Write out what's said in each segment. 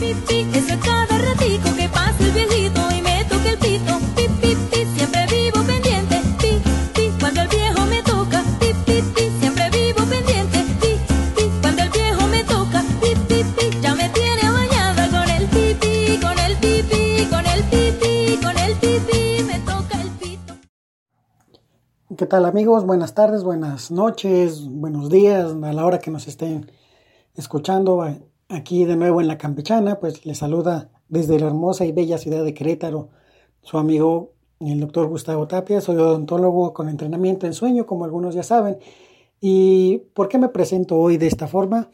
Pipi, es cada ratico que pasa el viejito y me toca el pito. Pipi, pi, siempre vivo pendiente. Pi, pi, cuando el viejo me toca. Pipi, pi, siempre vivo pendiente. Pi, pi, cuando el viejo me toca. Pipi, pi, ya me tiene bañada con el pipi, con el pipi, con el pipi, con el pipi, me toca el pito. ¿Qué tal amigos? Buenas tardes, buenas noches, buenos días a la hora que nos estén escuchando. Aquí de nuevo en la Campechana, pues les saluda desde la hermosa y bella ciudad de Querétaro su amigo el doctor Gustavo Tapia. Soy odontólogo con entrenamiento en sueño, como algunos ya saben. ¿Y por qué me presento hoy de esta forma?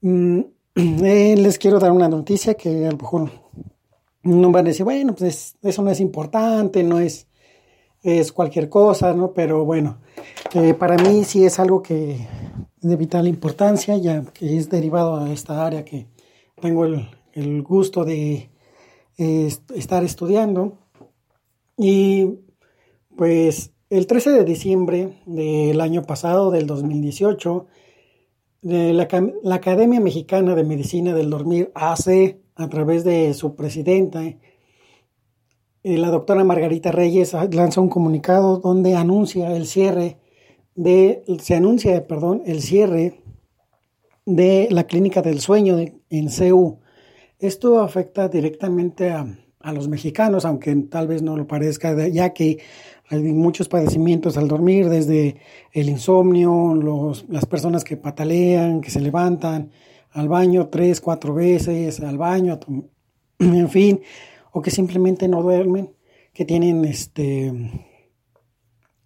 Mm, eh, les quiero dar una noticia que a lo mejor no van a decir, bueno, pues eso no es importante, no es, es cualquier cosa, ¿no? Pero bueno, eh, para mí sí es algo que de vital importancia, ya que es derivado a esta área que tengo el, el gusto de eh, estar estudiando. Y pues el 13 de diciembre del año pasado, del 2018, eh, la, la, Academia Mexicana de Medicina del Dormir hace, a través de su presidenta, eh, la doctora Margarita Reyes, lanza un comunicado donde anuncia el cierre de, se anuncia, perdón, el cierre de la clínica del sueño en CEU. Esto afecta directamente a, a, los mexicanos, aunque tal vez no lo parezca, ya que hay muchos padecimientos al dormir, desde el insomnio, los, las personas que patalean, que se levantan al baño tres, cuatro veces, al baño, en fin, o que simplemente no duermen, que tienen este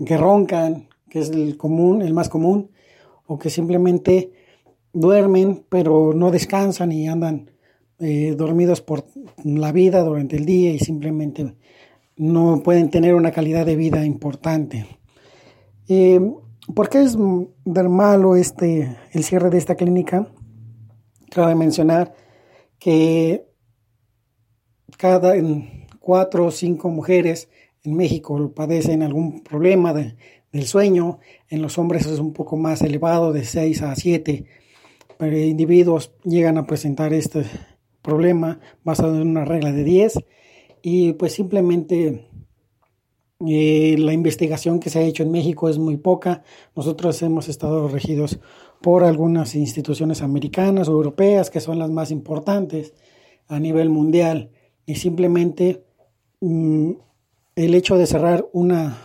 que roncan, que es el común, el más común, o que simplemente duermen pero no descansan y andan eh, dormidos por la vida durante el día y simplemente no pueden tener una calidad de vida importante. Eh, ¿Por qué es malo este, el cierre de esta clínica? Cabe mencionar que cada cuatro o cinco mujeres en México padecen algún problema de, del sueño. En los hombres es un poco más elevado, de 6 a 7. Pero individuos llegan a presentar este problema basado en una regla de 10. Y pues simplemente eh, la investigación que se ha hecho en México es muy poca. Nosotros hemos estado regidos por algunas instituciones americanas o europeas que son las más importantes a nivel mundial. Y simplemente mmm, el hecho de cerrar una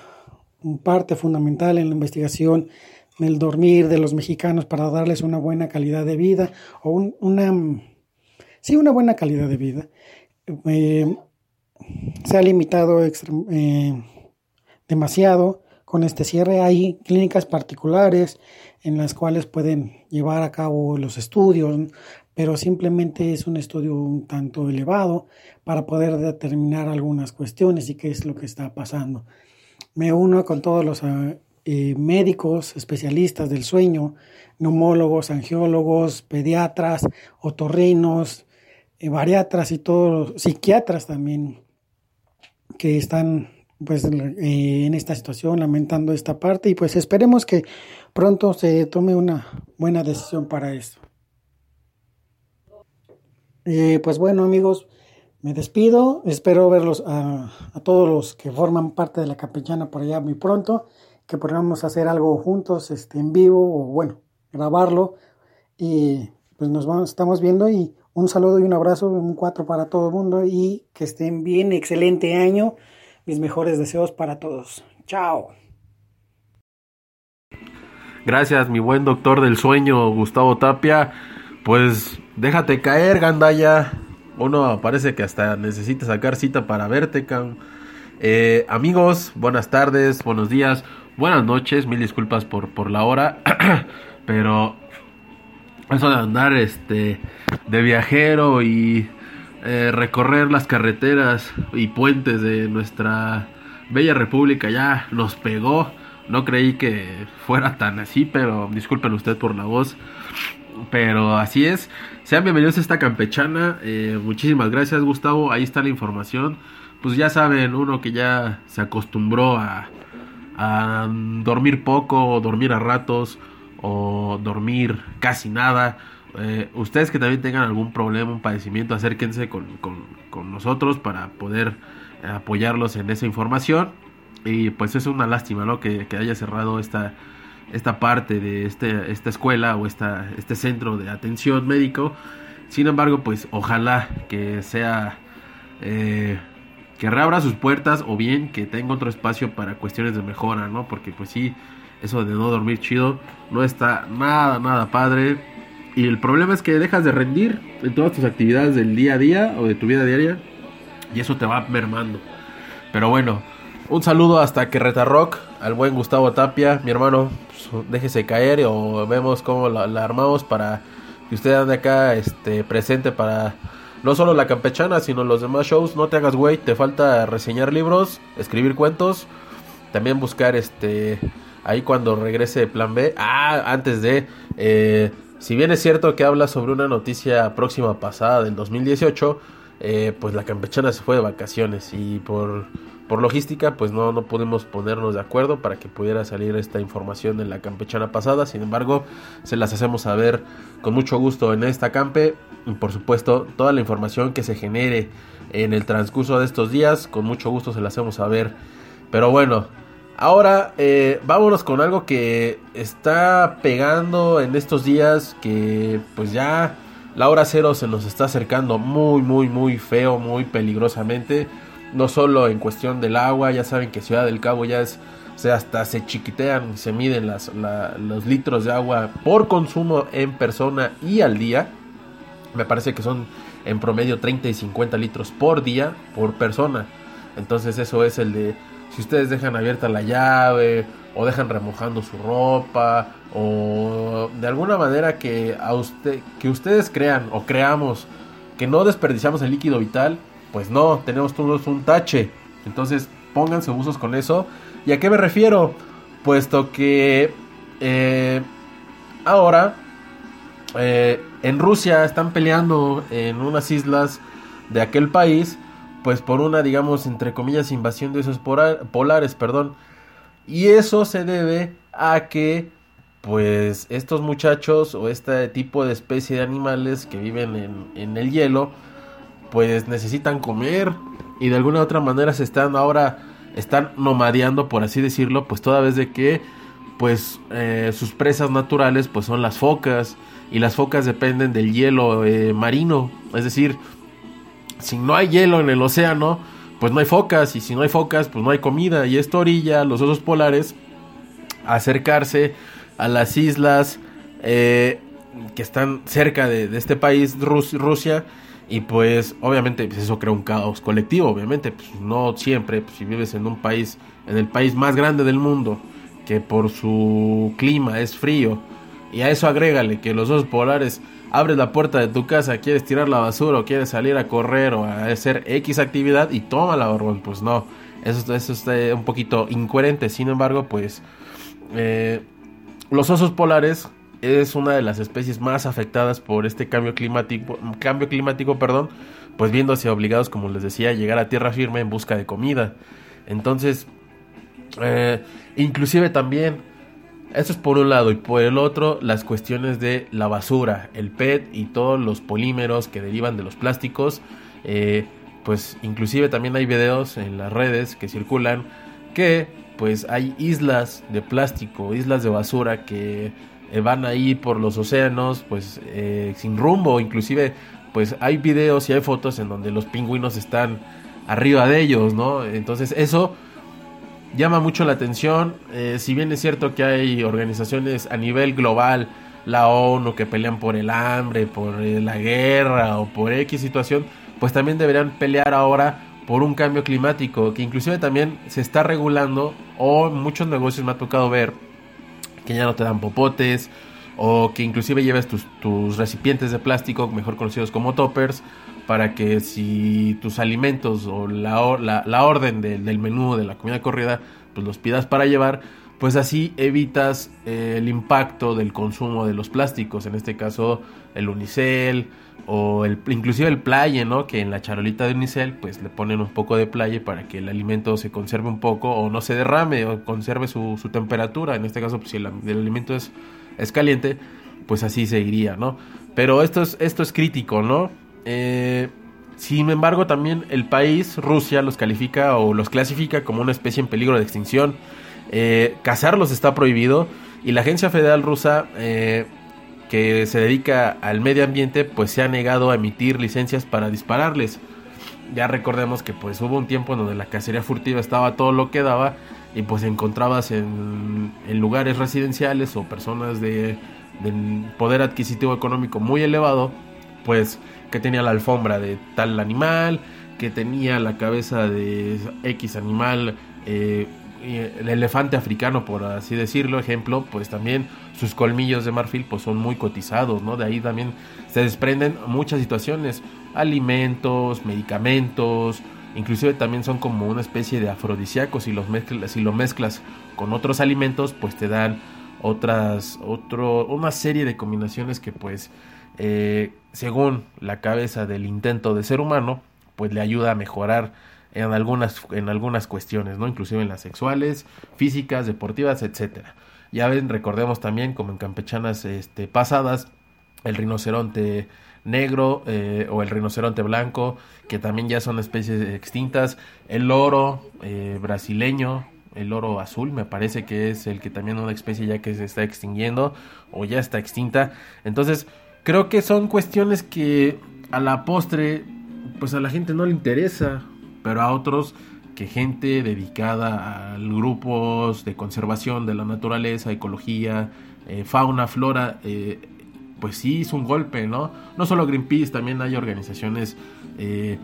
parte fundamental en la investigación del dormir de los mexicanos para darles una buena calidad de vida o un, una sí una buena calidad de vida. Eh, se ha limitado eh, demasiado con este cierre. Hay clínicas particulares en las cuales pueden llevar a cabo los estudios pero simplemente es un estudio un tanto elevado para poder determinar algunas cuestiones y qué es lo que está pasando me uno con todos los eh, médicos especialistas del sueño, neumólogos, angiólogos, pediatras, otorrinos, eh, bariatras y todos los psiquiatras también que están pues eh, en esta situación lamentando esta parte y pues esperemos que pronto se tome una buena decisión para esto. pues bueno amigos, me despido, espero verlos a, todos los que forman parte de la capellana por allá muy pronto, que podamos hacer algo juntos, este, en vivo o bueno, grabarlo y pues nos vamos, estamos viendo y un saludo y un abrazo, un cuatro para todo el mundo y que estén bien, excelente año, mis mejores deseos para todos. Chao. Gracias, mi buen doctor del sueño, Gustavo Tapia. Pues déjate caer, Gandaya uno parece que hasta necesita sacar cita para verte, can. Eh, amigos, buenas tardes, buenos días, buenas noches. Mil disculpas por, por la hora. Pero eso de andar este de viajero y eh, recorrer las carreteras y puentes de nuestra bella república ya nos pegó. No creí que fuera tan así, pero disculpen usted por la voz. Pero así es. Sean bienvenidos a esta campechana. Eh, muchísimas gracias, Gustavo. Ahí está la información. Pues ya saben, uno que ya se acostumbró a, dormir poco, dormir a ratos o dormir casi nada. Eh, ustedes que también tengan algún problema, un padecimiento, acérquense con, con nosotros para poder apoyarlos en esa información. Y pues es una lástima, ¿no? Que, haya cerrado esta, esta parte de este, esta escuela o esta, este centro de atención médico. Sin embargo, pues ojalá que sea... Eh, que reabra sus puertas o bien que tenga otro espacio para cuestiones de mejora, ¿no? Porque pues sí, eso de no dormir chido no está nada, nada padre. Y el problema es que dejas de rendir en todas tus actividades del día a día o de tu vida diaria y eso te va mermando. Pero bueno, un saludo hasta que Rock, al buen Gustavo Tapia, mi hermano, pues, déjese caer o vemos cómo la, armamos para que usted ande acá este, presente para no solo la campechana, sino los demás shows. No te hagas güey, te falta reseñar libros, escribir cuentos, también buscar este ahí cuando regrese Plan B. Ah, antes de eh, si bien es cierto que habla sobre una noticia próxima pasada del 2018, eh, pues la campechana se fue de vacaciones y por, por logística pues no, no pudimos ponernos de acuerdo para que pudiera salir esta información en la campechana pasada. Sin embargo, se las hacemos saber con mucho gusto en esta campe. Y por supuesto, toda la información que se genere en el transcurso de estos días, con mucho gusto se las hacemos saber. Pero bueno, ahora eh, vámonos con algo que está pegando en estos días, que pues ya la hora cero se nos está acercando muy, muy, muy feo, muy peligrosamente. No solo en cuestión del agua, ya saben que Ciudad del Cabo ya es, o hasta se chiquitean, se miden los litros de agua por consumo en persona y al día. Me parece que son en promedio 30 y 50 litros por día por persona. Entonces eso es el de si ustedes dejan abierta la llave o dejan remojando su ropa o de alguna manera que usted que ustedes crean o creamos que no desperdiciamos el líquido vital, pues no, tenemos todos un tache. Entonces, pónganse usos con eso. ¿Y a qué me refiero? Puesto que eh, ahora eh, en Rusia están peleando en unas islas de aquel país, pues por una, digamos, entre comillas, invasión de esos polares, perdón. Y eso se debe a que pues estos muchachos o este tipo de especie de animales que viven en, en, el hielo pues necesitan comer. Y de alguna u otra manera se están ahora están nomadeando por así decirlo pues toda vez de que pues eh, sus presas naturales pues son las focas. Y las focas dependen del hielo eh, marino. Es decir si no hay hielo en el océano pues no hay focas. Y si no hay focas pues no hay comida. Y esto orilla los osos polares a acercarse a las islas eh, que están cerca de, este país Rusia y pues obviamente pues, eso crea un caos colectivo obviamente pues, no siempre pues, si vives en un país en el país más grande del mundo que por su clima es frío y a eso agrégale que los osos polares abres la puerta de tu casa, quieres tirar la basura o quieres salir a correr o a hacer X actividad y toma la barbón, pues no, eso, eso está un poquito incoherente, sin embargo, pues eh, los osos polares es una de las especies más afectadas por este cambio climático, cambio climático, perdón, pues viéndose obligados, como les decía, a llegar a tierra firme en busca de comida. Entonces, eh, inclusive también eso es por un lado y por el otro las cuestiones de la basura, el PET y todos los polímeros que derivan de los plásticos. Eh, pues inclusive también hay videos en las redes que circulan que pues hay islas de plástico, islas de basura que eh, van ahí por los océanos pues eh, sin rumbo, inclusive pues hay videos y hay fotos en donde los pingüinos están arriba de ellos, ¿no? Entonces eso llama mucho la atención. Eh, si bien es cierto que hay organizaciones a nivel global, la ONU, que pelean por el hambre, por eh, la guerra o por X situación, pues también deberían pelear ahora por un cambio climático, que inclusive también se está regulando, o muchos negocios me ha tocado ver que ya no te dan popotes, o que inclusive lleves tus, tus recipientes de plástico, mejor conocidos como toppers, para que si tus alimentos o la, la, la orden del- del menú de la comida corrida, pues los pidas para llevar, pues así evitas eh, el impacto del consumo de los plásticos, en este caso el unicel o el, inclusive el playe, ¿no? Que en la charolita de unicel pues le ponen un poco de playe para que el alimento se conserve un poco o no se derrame o conserve su, temperatura, en este caso pues si el, el alimento es, es caliente, pues así seguiría, ¿no? Pero esto es, esto es crítico, ¿no? Eh, sin embargo, también el país, Rusia, los califica o los clasifica como una especie en peligro de extinción. Eh, cazarlos está prohibido y la Agencia Federal Rusa, eh, que se dedica al medio ambiente, pues se ha negado a emitir licencias para dispararles. Ya recordemos que pues hubo un tiempo en donde la cacería furtiva estaba todo lo que daba y pues encontrabas en, lugares residenciales o personas de, de poder adquisitivo económico muy elevado, pues que tenía la alfombra de tal animal, que tenía la cabeza de X animal, eh, el elefante africano, por así decirlo, ejemplo, pues también sus colmillos de marfil pues son muy cotizados, ¿no? De ahí también se desprenden muchas situaciones, alimentos, medicamentos, inclusive también son como una especie de afrodisíacos si los mezclas, si lo mezclas con otros alimentos, pues te dan otras, otro, una serie de combinaciones que pues eh, según la cabeza del intento de ser humano, pues le ayuda a mejorar en algunas, en algunas cuestiones, ¿no? Inclusive en las sexuales, físicas, deportivas, etcétera. Ya ven, recordemos también, como en campechanas este, pasadas, el rinoceronte negro eh, o el rinoceronte blanco, que también ya son especies extintas, el loro eh, brasileño, el loro azul, me parece que es el que también una especie ya que se está extinguiendo o ya está extinta. Entonces, creo que son cuestiones que a la postre, pues a la gente no le interesa, pero a otros que gente dedicada a grupos de conservación de la naturaleza, ecología, eh, fauna, flora, eh, pues sí es un golpe, ¿no? No solo Greenpeace, también hay organizaciones eh,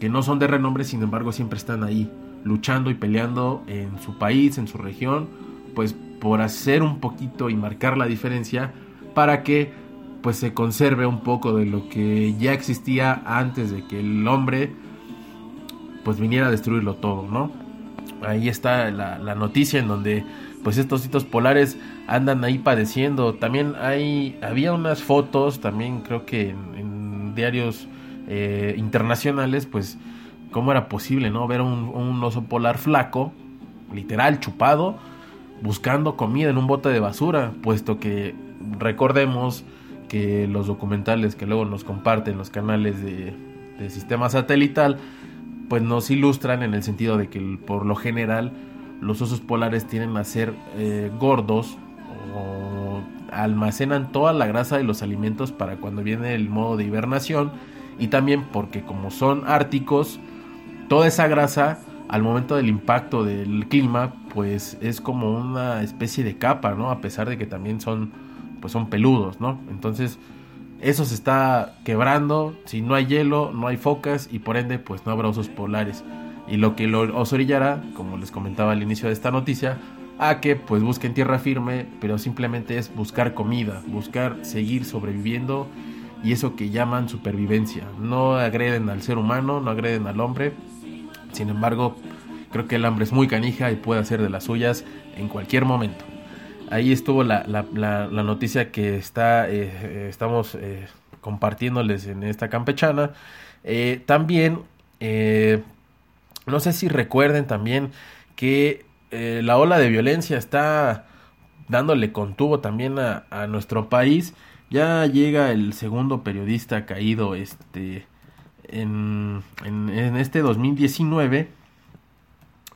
que no son de renombre, sin embargo siempre están ahí luchando y peleando en su país, en su región, pues por hacer un poquito y marcar la diferencia para que pues se conserve un poco de lo que ya existía antes de que el hombre pues viniera a destruirlo todo, ¿no? Ahí está la, noticia en donde pues estos hitos polares andan ahí padeciendo. También hay, había unas fotos, también creo que en, en diarios eh, internacionales, pues cómo era posible, ¿no? Ver un, un oso polar flaco, literal, chupado, buscando comida en un bote de basura, puesto que recordemos que los documentales que luego nos comparten los canales de, de sistema satelital, pues nos ilustran en el sentido de que por lo general los osos polares tienden a ser eh, gordos o almacenan toda la grasa de los alimentos para cuando viene el modo de hibernación y también porque como son árticos toda esa grasa al momento del impacto del clima pues es como una especie de capa no a pesar de que también son pues son peludos no entonces eso se está quebrando. Si no hay hielo no hay focas y por ende pues no habrá osos polares. Y lo que os orillará como les comentaba al inicio de esta noticia a que pues busquen tierra firme pero simplemente es buscar comida buscar seguir sobreviviendo. Y eso que llaman supervivencia. No agreden al ser humano no agreden al hombre. Sin embargo, creo que el hambre es muy canija y puede hacer de las suyas en cualquier momento. Ahí estuvo la, la, la, noticia que está, eh, estamos eh, compartiéndoles en esta campechana. Eh, también, no sé si recuerden también que la ola de violencia está dándole contuvo también a, a, nuestro país. Ya llega el segundo periodista caído este, en, en, este 2019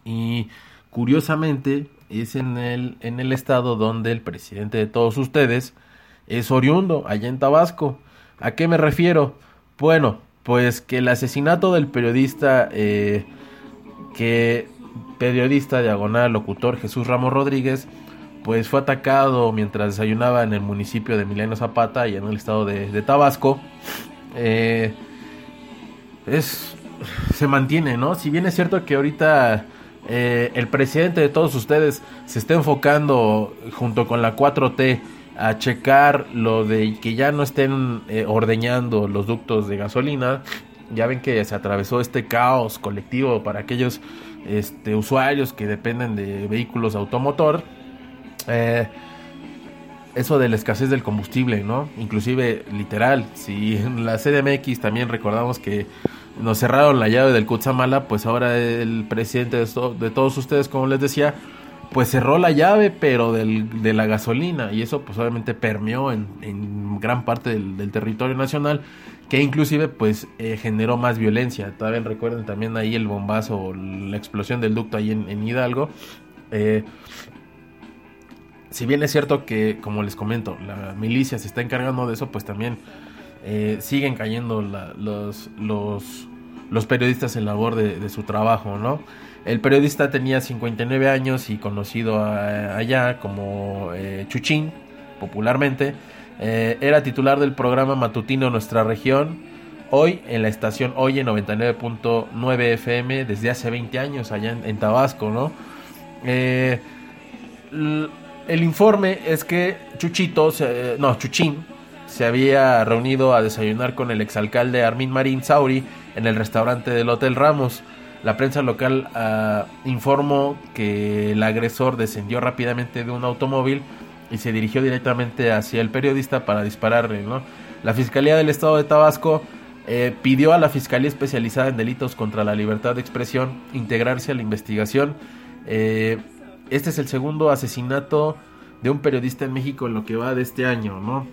y curiosamente es en el, en el estado donde el presidente de todos ustedes es oriundo, allá en Tabasco. ¿A qué me refiero? Bueno, pues que el asesinato del periodista, eh, que periodista diagonal locutor Jesús Ramos Rodríguez, pues fue atacado mientras desayunaba en el municipio de Emiliano Zapata y en el estado de, Tabasco. Eh, es se mantiene, ¿no? Si bien es cierto que ahorita eh, el presidente de todos ustedes se está enfocando junto con la 4T a checar lo de que ya no estén eh, ordeñando los ductos de gasolina. Ya ven que se atravesó este caos colectivo para aquellos este, usuarios que dependen de vehículos automotor. Eh, eso de la escasez del combustible, ¿no? Inclusive literal, si en la CDMX también recordamos que nos cerraron la llave del Kutsamala, pues ahora el presidente de, todos ustedes, como les decía, pues cerró la llave, pero del, de la gasolina, y eso pues obviamente permeó en, gran parte del, territorio nacional, que inclusive pues eh, generó más violencia. Todavía recuerden también ahí el bombazo, la explosión del ducto ahí en, Hidalgo. Eh, si bien es cierto que, como les comento, la milicia se está encargando de eso, pues también eh, siguen cayendo los, los, periodistas en labor de, su trabajo, ¿no? El periodista tenía 59 años y conocido allá como eh, Chuchín, popularmente, eh, era titular del programa matutino Nuestra Región, hoy en la estación Oye 99.9 FM desde hace 20 años allá en, Tabasco, ¿no? el informe es que Chuchito, no, Chuchín, se había reunido a desayunar con el exalcalde Armin Marín Sauri en el restaurante del Hotel Ramos. La prensa local ah, informó que el agresor descendió rápidamente de un automóvil y se dirigió directamente hacia el periodista para dispararle. La Fiscalía del Estado de Tabasco eh, pidió a la Fiscalía Especializada en Delitos contra la Libertad de Expresión integrarse a la investigación. Eh, este es el segundo asesinato de un periodista en México en lo que va de este año, ¿no?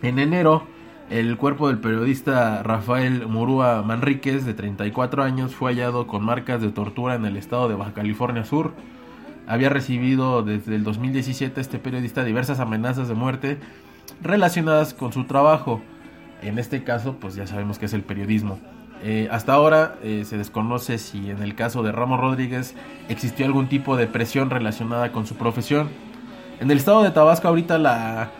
En enero, el cuerpo del periodista Rafael Murúa Manríquez, de 34 años, fue hallado con marcas de tortura en el estado de Baja California Sur. Había recibido desde el 2017 este periodista diversas amenazas de muerte relacionadas con su trabajo. En este caso, pues ya sabemos que es el periodismo. Eh, hasta ahora eh, se desconoce si en el caso de Ramos Rodríguez existió algún tipo de presión relacionada con su profesión. En el estado de Tabasco ahorita la,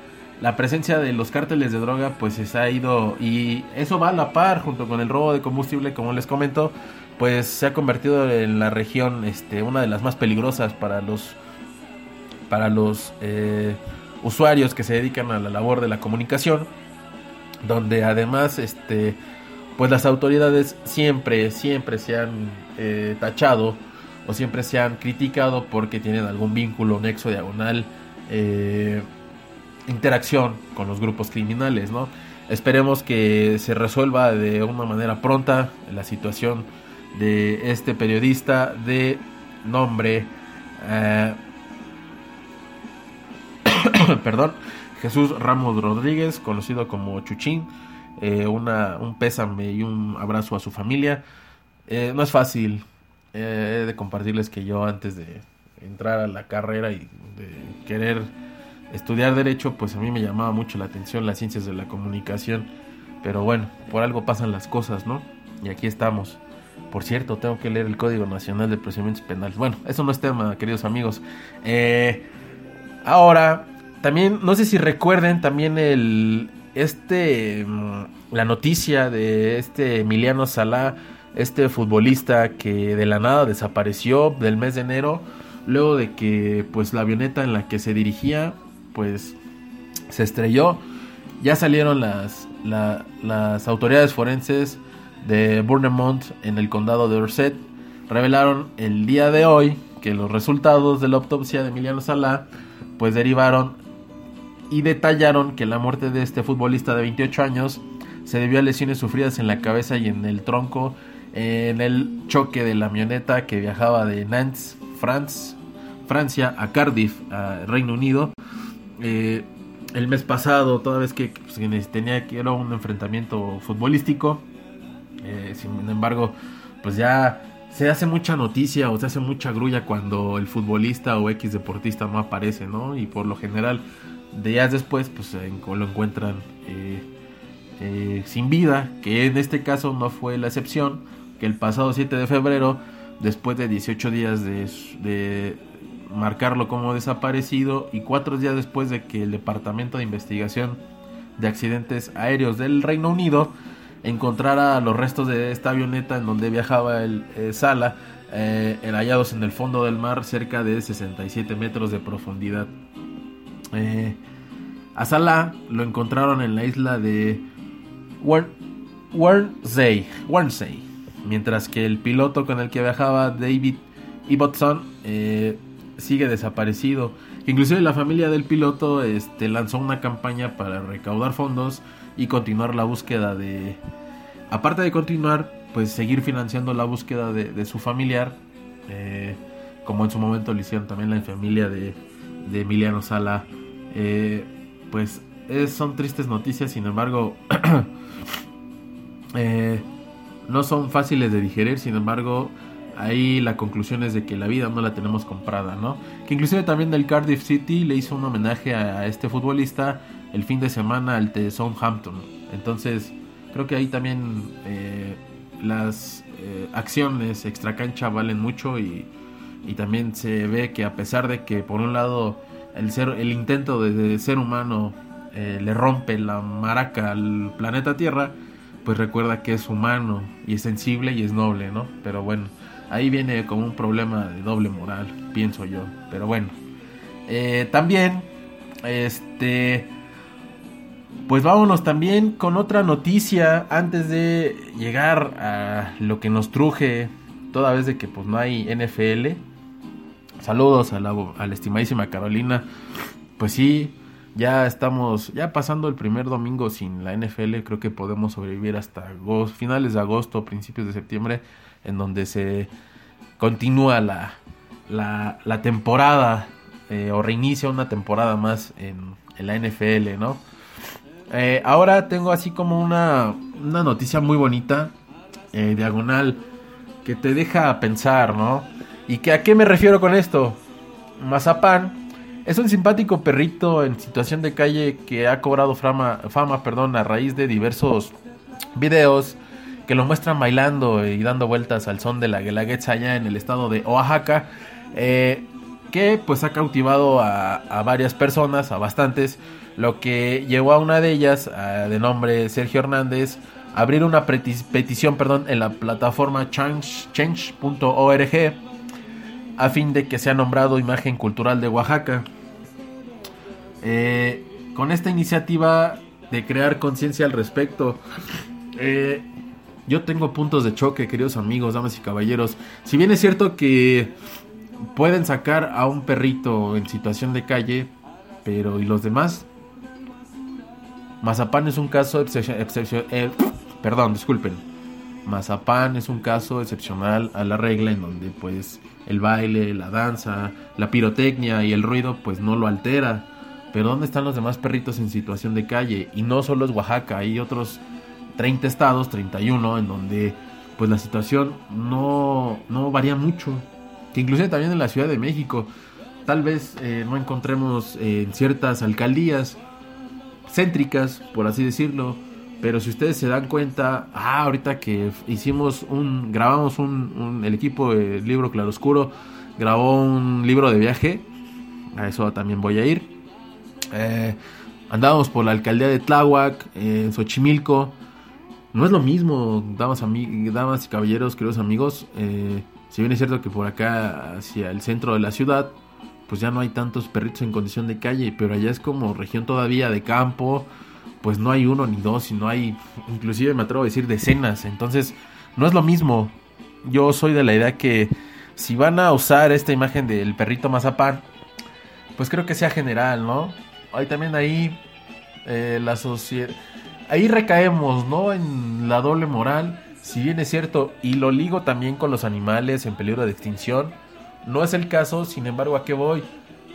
presencia de los cárteles de droga pues se ha ido y eso va a la par junto con el robo de combustible como les comento pues se ha convertido en la región este una de las más peligrosas para los para los eh, usuarios que se dedican a la labor de la comunicación donde además este pues las autoridades siempre, siempre se han eh, tachado o siempre se han criticado porque tienen algún vínculo, nexo diagonal, eh, interacción con los grupos criminales, ¿no? Esperemos que se resuelva de una manera pronta la situación de este periodista de nombre, eh, perdón, Jesús Ramos Rodríguez, conocido como Chuchín eh, una, un pésame y un abrazo a su familia. Eh, no es fácil eh, de compartirles que yo antes de entrar a la carrera y de querer estudiar derecho, pues a mí me llamaba mucho la atención las ciencias de la comunicación. Pero bueno, por algo pasan las cosas, ¿no? Y aquí estamos. Por cierto, tengo que leer el Código Nacional de Procedimientos Penales. Bueno, eso no es tema, queridos amigos. ahora, también, no sé si recuerden también el, este mm, la noticia de este Emiliano Salá, este futbolista que de la nada desapareció del mes de enero, luego de que pues la avioneta en la que se dirigía pues se estrelló. Ya salieron las, las autoridades forenses de Bournemouth en el condado de Dorset. Revelaron el día de hoy que los resultados de la autopsia de Emiliano Salá pues derivaron y detallaron que la muerte de este futbolista de 28 años se debió a lesiones sufridas en la cabeza y en el tronco en el choque de la avioneta que viajaba de Nantes, France, Francia a Cardiff, Reino Unido. Eh, el mes pasado, toda vez que pues, tenía que era un enfrentamiento futbolístico, eh, sin embargo, pues ya se hace mucha noticia o se hace mucha grulla cuando el futbolista o X deportista no aparece, ¿no? Y por lo general días después pues lo encuentran eh, eh, sin vida, que en este caso no fue la excepción, que el pasado 7 de febrero, después de 18 días de, marcarlo como desaparecido y cuatro días después de que el Departamento de Investigación de Accidentes Aéreos del Reino Unido encontrara los restos de esta avioneta en donde viajaba el eh, Sala, hallados en el fondo del mar cerca de 67 metros de profundidad. Eh, A Salah lo encontraron en la isla de Guernsey, mientras que el piloto con el que viajaba David Ibbotson eh, sigue desaparecido. Inclusive la familia del piloto este, lanzó una campaña para recaudar fondos y continuar la búsqueda de... Aparte de continuar, pues seguir financiando la búsqueda de, su familiar, eh, como en su momento lo hicieron también la familia de, Emiliano Sala. Eh, pues son tristes noticias, sin embargo, eh, no son fáciles de digerir, sin embargo, ahí la conclusión es de que la vida no la tenemos comprada, ¿no? Que inclusive también del Cardiff City le hizo un homenaje a, este futbolista el fin de semana al de Southampton. Entonces, creo que ahí también eh, las eh, acciones extracancha valen mucho y, también se ve que a pesar de que por un lado el, ser, el intento de, ser humano eh, le rompe la maraca al planeta Tierra, pues recuerda que es humano y es sensible y es noble, ¿no? Pero bueno, ahí viene como un problema de doble moral, pienso yo. Pero bueno, eh, también, este, pues vámonos también con otra noticia antes de llegar a lo que nos truje, toda vez de que pues no hay NFL. Saludos a la, a la estimadísima Carolina. Pues sí, ya estamos ya pasando el primer domingo sin la NFL, creo que podemos sobrevivir hasta finales de agosto, principios de septiembre, en donde se continúa la, la, temporada eh, o reinicia una temporada más en, la NFL, ¿no? Eh, ahora tengo así como una, una noticia muy bonita, eh, diagonal, que te deja pensar, ¿no? ¿Y que a qué me refiero con esto? Mazapán es un simpático perrito en situación de calle que ha cobrado fama, fama perdón, a raíz de diversos videos que lo muestran bailando y dando vueltas al son de la guelaguetza allá en el estado de Oaxaca. Eh, que pues ha cautivado a, varias personas, a bastantes, lo que llevó a una de ellas, de nombre Sergio Hernández, a abrir una petición perdón, en la plataforma change.org a fin de que sea nombrado imagen cultural de Oaxaca. Eh, con esta iniciativa de crear conciencia al respecto, eh, yo tengo puntos de choque, queridos amigos, damas y caballeros. Si bien es cierto que pueden sacar a un perrito en situación de calle, pero ¿y los demás? Mazapán es un caso excepcional. Eh, perdón, disculpen. Mazapán es un caso excepcional a la regla en donde pues el baile, la danza, la pirotecnia y el ruido pues no lo altera pero ¿dónde están los demás perritos en situación de calle? Y no solo es Oaxaca, hay otros 30 estados, 31, en donde pues la situación no, no varía mucho. Que inclusive también en la Ciudad de México, tal vez eh, no encontremos eh, en ciertas alcaldías céntricas, por así decirlo, pero si ustedes se dan cuenta, ah, ahorita que hicimos un, grabamos un, el equipo de libro Claroscuro grabó un libro de viaje, a eso también voy a ir. Eh, andábamos por la alcaldía de Tláhuac, en Xochimilco. No es lo mismo, damas, damas y caballeros, queridos amigos. Eh, si bien es cierto que por acá, hacia el centro de la ciudad, pues ya no hay tantos perritos en condición de calle, pero allá es como región todavía de campo, pues no hay uno ni dos, sino hay, inclusive me atrevo a decir, decenas. Entonces, no es lo mismo. Yo soy de la idea que si van a usar esta imagen del perrito mazapán, pues creo que sea general, ¿no? Hay también ahí eh, la sociedad. Ahí recaemos, ¿no? En la doble moral. Si bien es cierto, y lo ligo también con los animales en peligro de extinción, no es el caso, sin embargo, ¿a qué voy?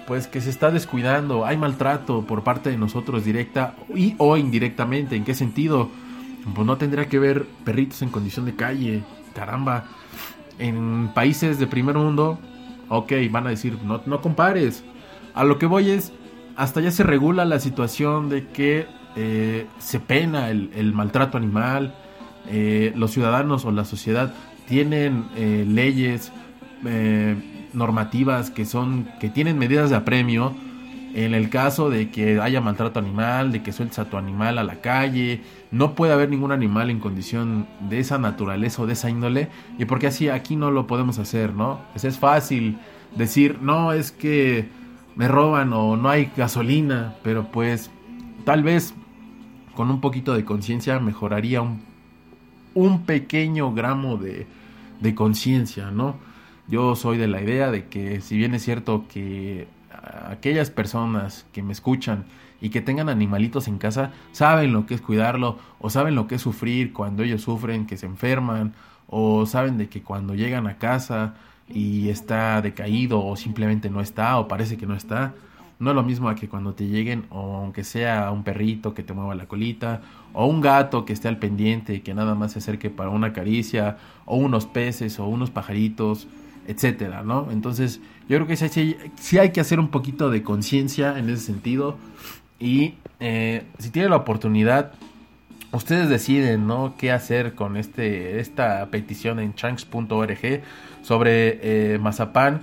Pues que se está descuidando, hay maltrato por parte de nosotros directa y o indirectamente. ¿En qué sentido? Pues no tendría que ver perritos en condición de calle, caramba. En países de primer mundo, ok, van a decir, no, no compares. A lo que voy es, hasta ya se regula la situación de que eh, se pena el, maltrato animal, eh, los ciudadanos o la sociedad tienen eh, leyes, normativas que son que tienen medidas de apremio en el caso de que haya maltrato animal, de que sueltes a tu animal a la calle, no puede haber ningún animal en condición de esa naturaleza o de esa índole, y porque así aquí no lo podemos hacer, ¿no? es fácil decir, no, es que me roban o no hay gasolina, pero pues tal vez con un poquito de conciencia mejoraría un, un pequeño gramo de, de conciencia, ¿no? Yo soy de la idea de que si bien es cierto que aquellas personas que me escuchan y que tengan animalitos en casa saben lo que es cuidarlo o saben lo que es sufrir cuando ellos sufren, que se enferman o saben de que cuando llegan a casa y está decaído o simplemente no está o parece que no está, no es lo mismo a que cuando te lleguen, o aunque sea un perrito que te mueva la colita, o un gato que esté al pendiente que nada más se acerque para una caricia, o unos peces, o unos pajaritos, etcétera, ¿no? Entonces, yo creo que sí, hay que hacer un poquito de conciencia en ese sentido. Y eh, si tienen la oportunidad, ustedes deciden, ¿no? Qué hacer con este, esta petición en chanks.org sobre eh, Mazapán,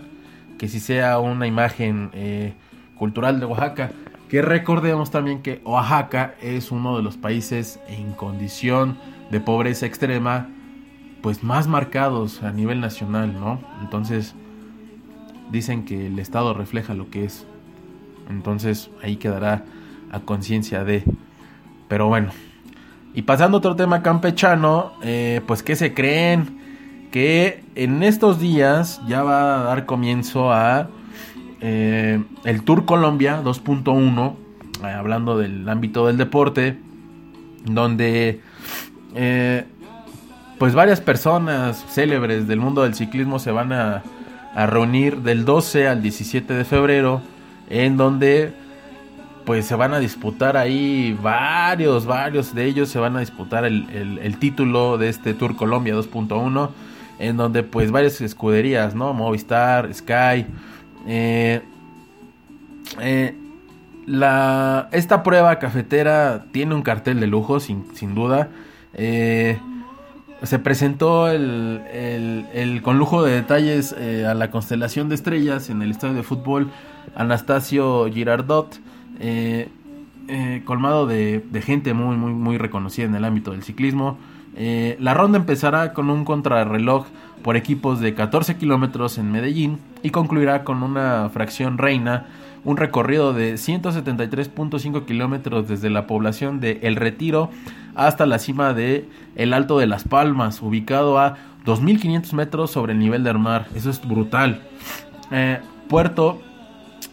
que si sea una imagen eh, cultural de Oaxaca. Que recordemos también que Oaxaca es uno de los países en condición de pobreza extrema, pues más marcados a nivel nacional, ¿no? Entonces, dicen que el Estado refleja lo que es. Entonces, ahí quedará a conciencia de. Pero bueno. Y pasando a otro tema campechano, eh, pues ¿qué se creen? Que en estos días ya va a dar comienzo a eh, el Tour Colombia 2.1, eh, hablando del ámbito del deporte, donde pues varias personas célebres del mundo del ciclismo se van a, reunir del 12 al 17 de febrero, en donde pues se van a disputar ahí varios, varios de ellos se van a disputar el, el título de este Tour Colombia 2.1, en donde pues varias escuderías, ¿no? Movistar, Sky, eh, eh, la, esta prueba cafetera tiene un cartel de lujo, sin, sin duda. Eh, se presentó el, el, con lujo de detalles a la constelación de estrellas en el estadio de fútbol Anastasio Girardot, colmado de, gente muy, reconocida en el ámbito del ciclismo. la ronda empezará con un contrarreloj por equipos de 14 kilómetros en Medellín y concluirá con una fracción reina, un recorrido de 173.5 kilómetros desde la población de El Retiro hasta la cima de el Alto de las Palmas, ubicado a 2.500 metros sobre el nivel del mar. Eso es brutal. Eh, puerto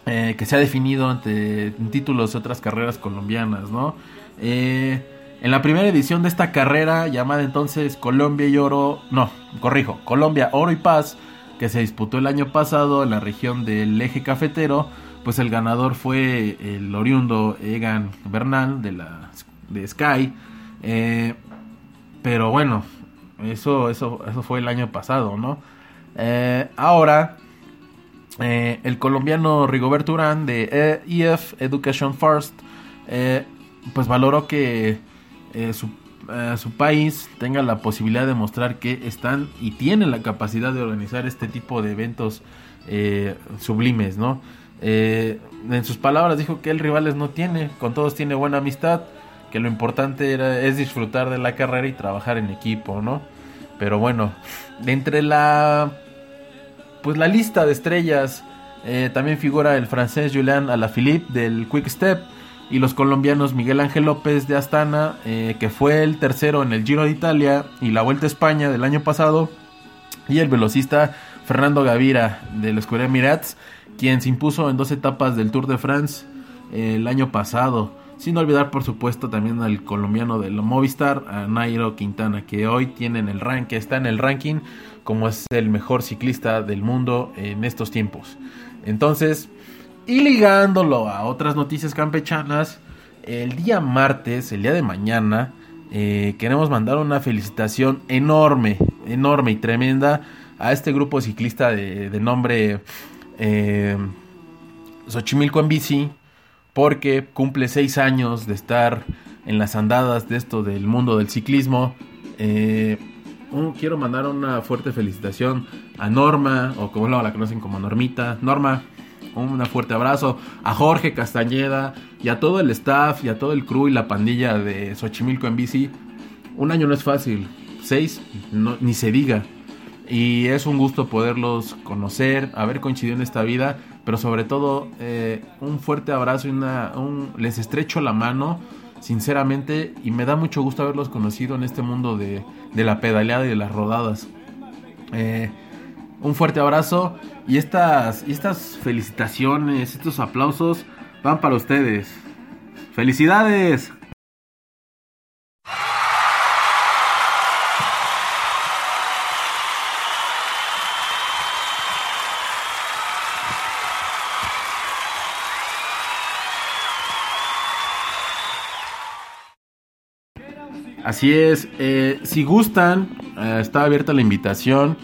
eh, que se ha definido ante títulos de otras carreras colombianas, ¿no? Eh, en la primera edición de esta carrera, llamada entonces Colombia y Oro, no, corrijo, Colombia Oro y Paz, que se disputó el año pasado en la región del eje cafetero, pues el ganador fue el oriundo Egan Bernal de, la, de Sky. Eh, pero bueno, eso, eso, eso fue el año pasado, ¿no? Ahora, eh, el colombiano Rigoberto Urán de EF Education First, pues valoró que eh, su, eh, país tenga la posibilidad de mostrar que están y tienen la capacidad de organizar este tipo de eventos eh, sublimes, ¿no? en sus palabras dijo que el rivales no tiene, con todos tiene buena amistad, que lo importante era, es disfrutar de la carrera y trabajar en equipo, ¿no? Pero bueno, entre la pues la lista de estrellas también figura el francés Julian Alaphilippe del Quick Step, y los colombianos Miguel Ángel López de Astana, eh, que fue el tercero en el Giro de Italia y la Vuelta a España del año pasado, y el velocista Fernando Gavira de la Escuela Mirats, quien se impuso en dos etapas del Tour de France eh, el año pasado. Sin olvidar, por supuesto, también al colombiano de la Movistar, a Nairo Quintana, que hoy tiene en el rank, está en el ranking como es el mejor ciclista del mundo en estos tiempos. Entonces, y ligándolo a otras noticias campechanas, el día martes, el día de mañana, eh, queremos mandar una felicitación enorme, enorme y tremenda a este grupo ciclista de, nombre eh, Xochimilco en bici, porque cumple seis años de estar en las andadas de esto del mundo del ciclismo. Eh, quiero mandar una fuerte felicitación a Norma, o como la conocen como Normita. Norma, un fuerte abrazo a Jorge Castañeda y a todo el staff y a todo el crew y la pandilla de Xochimilco en bici. Un año no es fácil, seis no, ni se diga. Y es un gusto poderlos conocer, haber coincidido en esta vida pero sobre todo eh, un fuerte abrazo y una, un, les estrecho la mano sinceramente y me da mucho gusto haberlos conocido en este mundo de, de la pedaleada y de las rodadas. Eh, un fuerte abrazo y estas, y estas felicitaciones, estos aplausos van para ustedes. ¡Felicidades! Así es, eh, si gustan, eh, está abierta la invitación.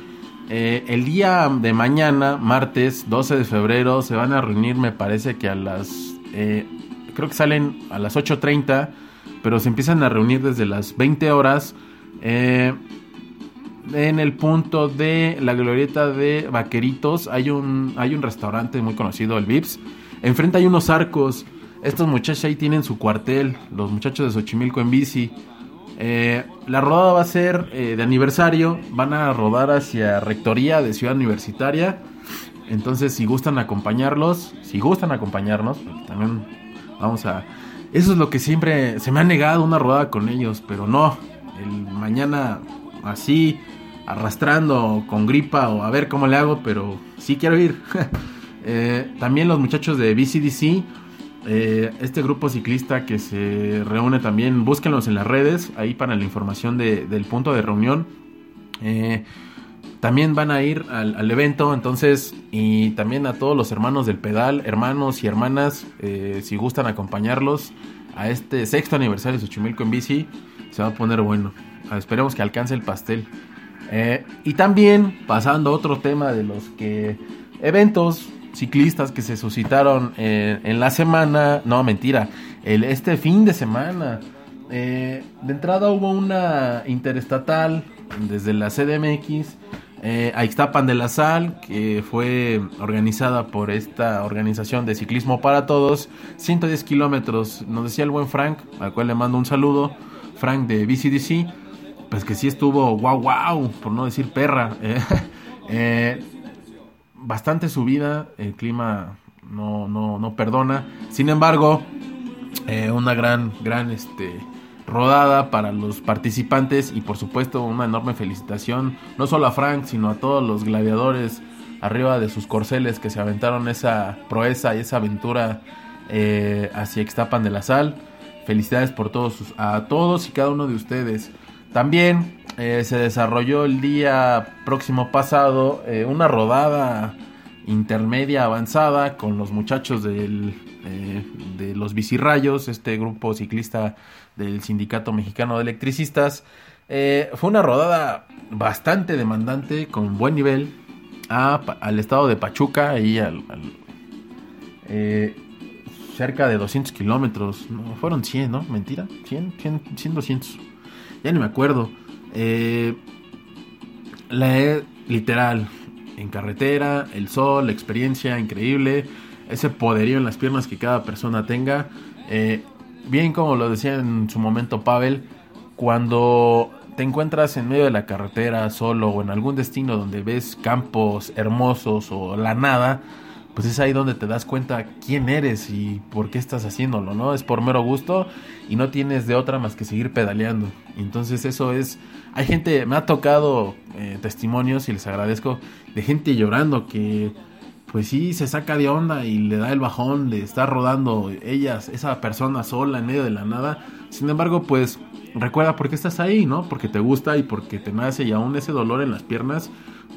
Eh, el día de mañana, martes 12 de febrero, se van a reunir, me parece que a las... eh, creo que salen a las 8.30, pero se empiezan a reunir desde las 20 horas eh, en el punto de la glorieta de Vaqueritos. Hay un, hay un restaurante muy conocido, el Vips. Enfrente hay unos arcos. Estos muchachos ahí tienen su cuartel, los muchachos de Xochimilco en bici. Eh, la rodada va a ser eh, de aniversario. Van a rodar hacia Rectoría de Ciudad Universitaria. Entonces, si gustan acompañarlos, si gustan acompañarnos, porque también vamos a. Eso es lo que siempre se me ha negado una rodada con ellos, pero no. Mañana así, arrastrando con gripa o a ver cómo le hago, pero sí quiero ir. Eh, también los muchachos de BCDC eh, este grupo ciclista que se reúne también, búsquenlos en las redes, ahí para la información de- del punto de reunión. Eh, también van a ir al, al evento, entonces, y también a todos los hermanos del pedal, hermanos y hermanas, eh, si gustan acompañarlos a este sexto aniversario de Xochimilco en bici, se va a poner bueno. Ah, Esperemos que alcance el pastel. Y también, pasando a otro tema de los que eventos ciclistas que se suscitaron eh, en la semana, no mentira, el, este fin de semana. Eh, de entrada hubo una interestatal desde la CDMX eh, a Ixtapan de la Sal, que fue organizada por esta organización de ciclismo para todos, 110 kilómetros, nos decía el buen Frank, al cual le mando un saludo, Frank de BCDC, pues que sí estuvo wow wow, por no decir perra. eh, eh, bastante subida, el clima no, no, no perdona. Sin embargo, eh, una gran, gran este, rodada para los participantes y por supuesto una enorme felicitación, no solo a Frank, sino a todos los gladiadores arriba de sus corceles que se aventaron esa proeza y esa aventura eh, hacia Ixtapan de la Sal. Felicidades por todos, a todos y cada uno de ustedes. También eh, se desarrolló el día próximo pasado eh, una rodada intermedia avanzada con los muchachos del, eh, de los bicirrayos, este grupo ciclista del Sindicato Mexicano de Electricistas. Fue una rodada bastante demandante, con buen nivel, al estado de Pachuca, ahí al, cerca de 200 kilómetros, no, fueron 100, ¿no? Mentira, 100, 100, 100 200, ya ni me acuerdo. Eh, la he- literal, en carretera, el sol, la experiencia increíble, ese poderío en las piernas que cada persona tenga. Eh, bien como lo decía en su momento Pavel, cuando te encuentras en medio de la carretera solo o en algún destino donde ves campos hermosos o la nada, pues es ahí donde te das cuenta quién eres y por qué estás haciéndolo, ¿no? Es por mero gusto y no tienes de otra más que seguir pedaleando. Entonces eso es... Hay gente, me ha tocado eh, testimonios y les agradezco de gente llorando que pues sí se saca de onda y le da el bajón de estar rodando ellas, esa persona sola en medio de la nada. Sin embargo, pues recuerda por qué estás ahí, ¿no? Porque te gusta y porque te nace y aún ese dolor en las piernas,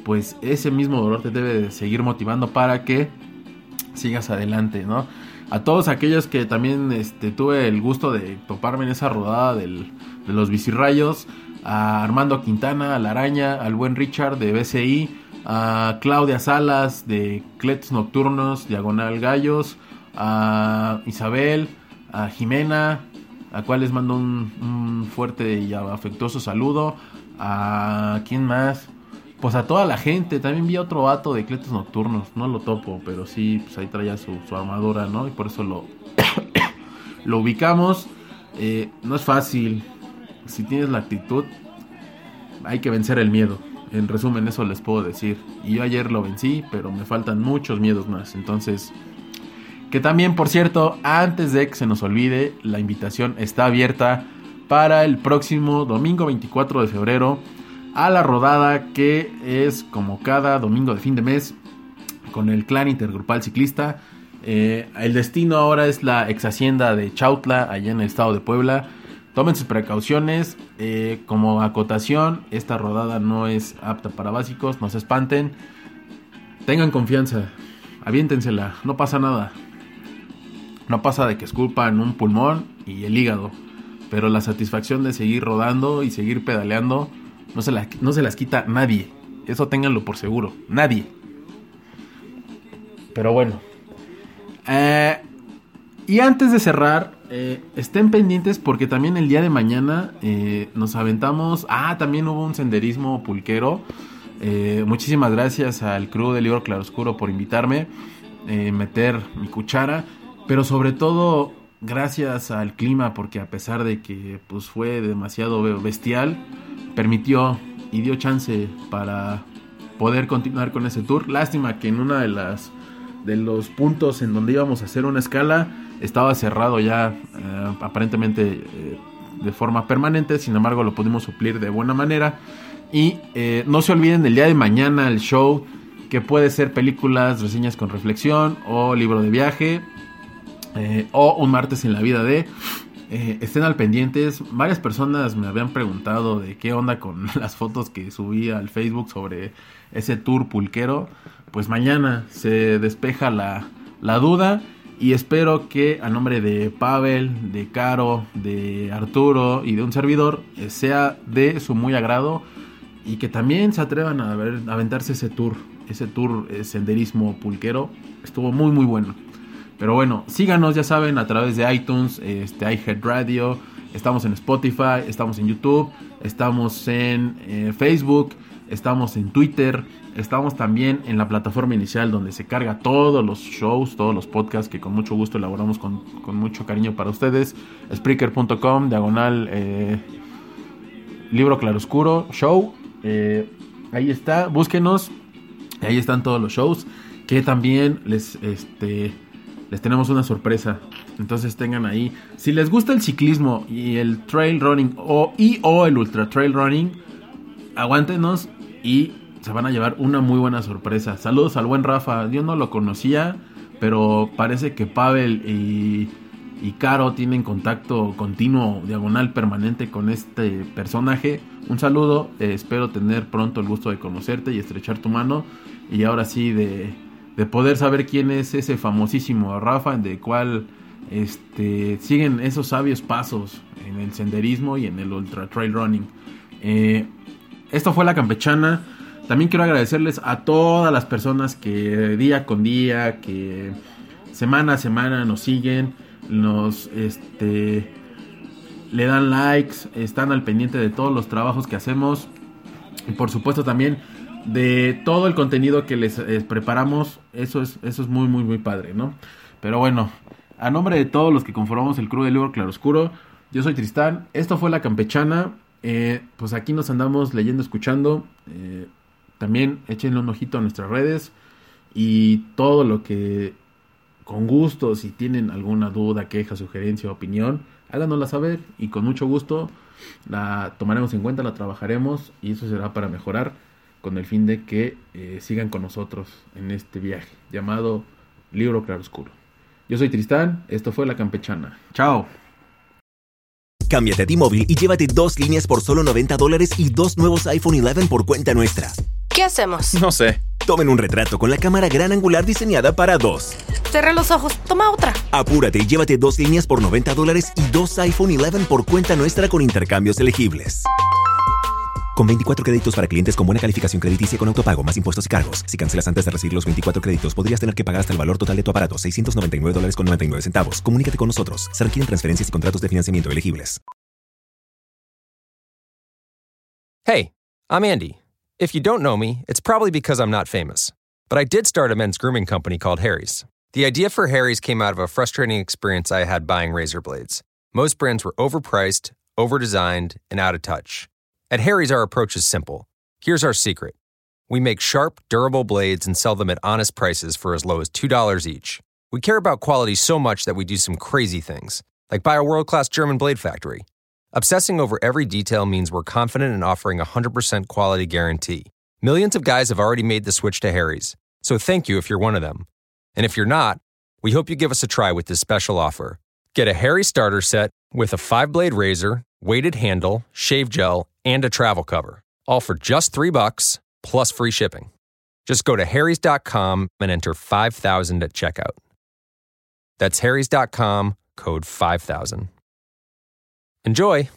pues ese mismo dolor te debe de seguir motivando para que sigas adelante, ¿no? A todos aquellos que también este, tuve el gusto de toparme en esa rodada de los bicirrayos, a Armando Quintana, a La Araña, al buen Richard de BCI, a Claudia Salas de Cletos Nocturnos, Diagonal Gallos, a Isabel, a Jimena, a cual les mando un, un fuerte y afectuoso saludo, a quién más, pues a toda la gente, también vi otro vato de Cletos Nocturnos, no lo topo, pero sí, pues ahí traía su, su armadura, ¿no? Y por eso lo, lo ubicamos. Eh, no es fácil, si tienes la actitud, hay que vencer el miedo. En resumen, eso les puedo decir. Y yo ayer lo vencí, pero me faltan muchos miedos más. Entonces, que también, por cierto, antes de que se nos olvide, la invitación está abierta para el próximo domingo 24 de febrero a la rodada que es como cada domingo de fin de mes con el clan intergrupal ciclista. Eh, el destino ahora es la ex hacienda de Chautla, allá en el estado de Puebla. Tomen sus precauciones. Eh, como acotación, esta rodada no es apta para básicos, no se espanten. Tengan confianza, aviéntensela, no pasa nada. No pasa de que esculpan un pulmón y el hígado. Pero la satisfacción de seguir rodando y seguir pedaleando no se, no se las quita nadie. Eso ténganlo por seguro. Nadie. Pero bueno. Eh, y antes de cerrar, eh, estén pendientes porque también el día de mañana eh, nos aventamos. Ah, también hubo un senderismo pulquero. muchísimas gracias al crew del libro Claroscuro por invitarme, meter mi cuchara, pero sobre todo gracias al clima porque a pesar de que pues fue demasiado bestial, permitió y dio chance para poder continuar con ese tour. Lástima que en una de las de los puntos en donde íbamos a hacer una escala estaba cerrado ya eh, aparentemente eh, de forma permanente, sin embargo lo pudimos suplir de buena manera. Y eh, no se olviden del día de mañana el show que puede ser películas, reseñas con reflexión o libro de viaje o un martes en la vida de... estén al pendientes. Varias personas me habían preguntado de qué onda con las fotos que subí al Facebook sobre ese tour pulquero pues mañana se despeja la, duda y espero que a nombre de Pavel, de Caro, de Arturo y de un servidor eh, sea de su muy agrado y que también se atrevan a, aventarse ese tour, ese tour eh, senderismo pulquero, estuvo muy muy bueno. Pero bueno, síganos ya saben a través de iTunes, este iHead Radio, estamos en Spotify, estamos en YouTube, estamos en eh, Facebook, estamos en Twitter, Estamos también en la plataforma inicial donde se carga todos los shows, todos los podcasts que con mucho gusto elaboramos con, mucho cariño para ustedes. Spreaker.com, diagonal eh, libro claroscuro, show. Eh, ahí está, búsquenos. Ahí están todos los shows. Que también les, este, les tenemos una sorpresa. Entonces tengan ahí. Si les gusta el ciclismo y el trail running o, y o el ultra trail running, aguántenos y se van a llevar una muy buena sorpresa. Saludos al buen Rafa, yo no lo conocía, pero parece que Pavel y, y Caro tienen contacto continuo, diagonal, permanente con este personaje. Un saludo, eh, espero tener pronto el gusto de conocerte y estrechar tu mano. Y ahora sí, de, de poder saber quién es ese famosísimo Rafa, de cual este, siguen esos sabios pasos en el senderismo y en el ultra trail running. Eh, esto fue la campechana. También quiero agradecerles a todas las personas que día con día, que semana a semana nos siguen, nos este le dan likes, están al pendiente de todos los trabajos que hacemos y por supuesto también de todo el contenido que les eh, preparamos, eso es eso es muy muy muy padre, ¿no? Pero bueno, a nombre de todos los que conformamos el crew de Libro Claroscuro, yo soy Tristán, esto fue La Campechana, eh, pues aquí nos andamos leyendo, escuchando, eh, también échenle un ojito a nuestras redes y todo lo que con gusto, si tienen alguna duda, queja, sugerencia opinión, háganosla saber y con mucho gusto la tomaremos en cuenta, la trabajaremos y eso será para mejorar con el fin de que eh, sigan con nosotros en este viaje llamado Libro Claroscuro. Yo soy Tristán, esto fue La Campechana. Chao. Cámbiate a T-Mobile y llévate dos líneas por solo 90 dólares y dos nuevos iPhone 11 por cuenta nuestra. ¿Qué hacemos? No sé. Tomen un retrato con la cámara gran angular diseñada para dos. Cerra los ojos, toma otra. Apúrate y llévate dos líneas por 90 dólares y dos iPhone 11 por cuenta nuestra con intercambios elegibles. Con 24 créditos para clientes con buena calificación crediticia con autopago, más impuestos y cargos. Si cancelas antes de recibir los 24 créditos, podrías tener que pagar hasta el valor total de tu aparato, 699 dólares con 99 centavos. Comunícate con nosotros. Se requieren transferencias y contratos de financiamiento elegibles. Hey, I'm Andy. If you don't know me, it's probably because I'm not famous. But I did start a men's grooming company called Harry's. The idea for Harry's came out of a frustrating experience I had buying razor blades. Most brands were overpriced, overdesigned, and out of touch. At Harry's, our approach is simple. Here's our secret we make sharp, durable blades and sell them at honest prices for as low as $2 each. We care about quality so much that we do some crazy things, like buy a world class German blade factory. Obsessing over every detail means we're confident in offering a 100% quality guarantee. Millions of guys have already made the switch to Harry's, so thank you if you're one of them. And if you're not, we hope you give us a try with this special offer. Get a Harry starter set with a five blade razor, weighted handle, shave gel, and a travel cover, all for just three bucks plus free shipping. Just go to harrys.com and enter 5000 at checkout. That's harrys.com, code 5000. Enjoy!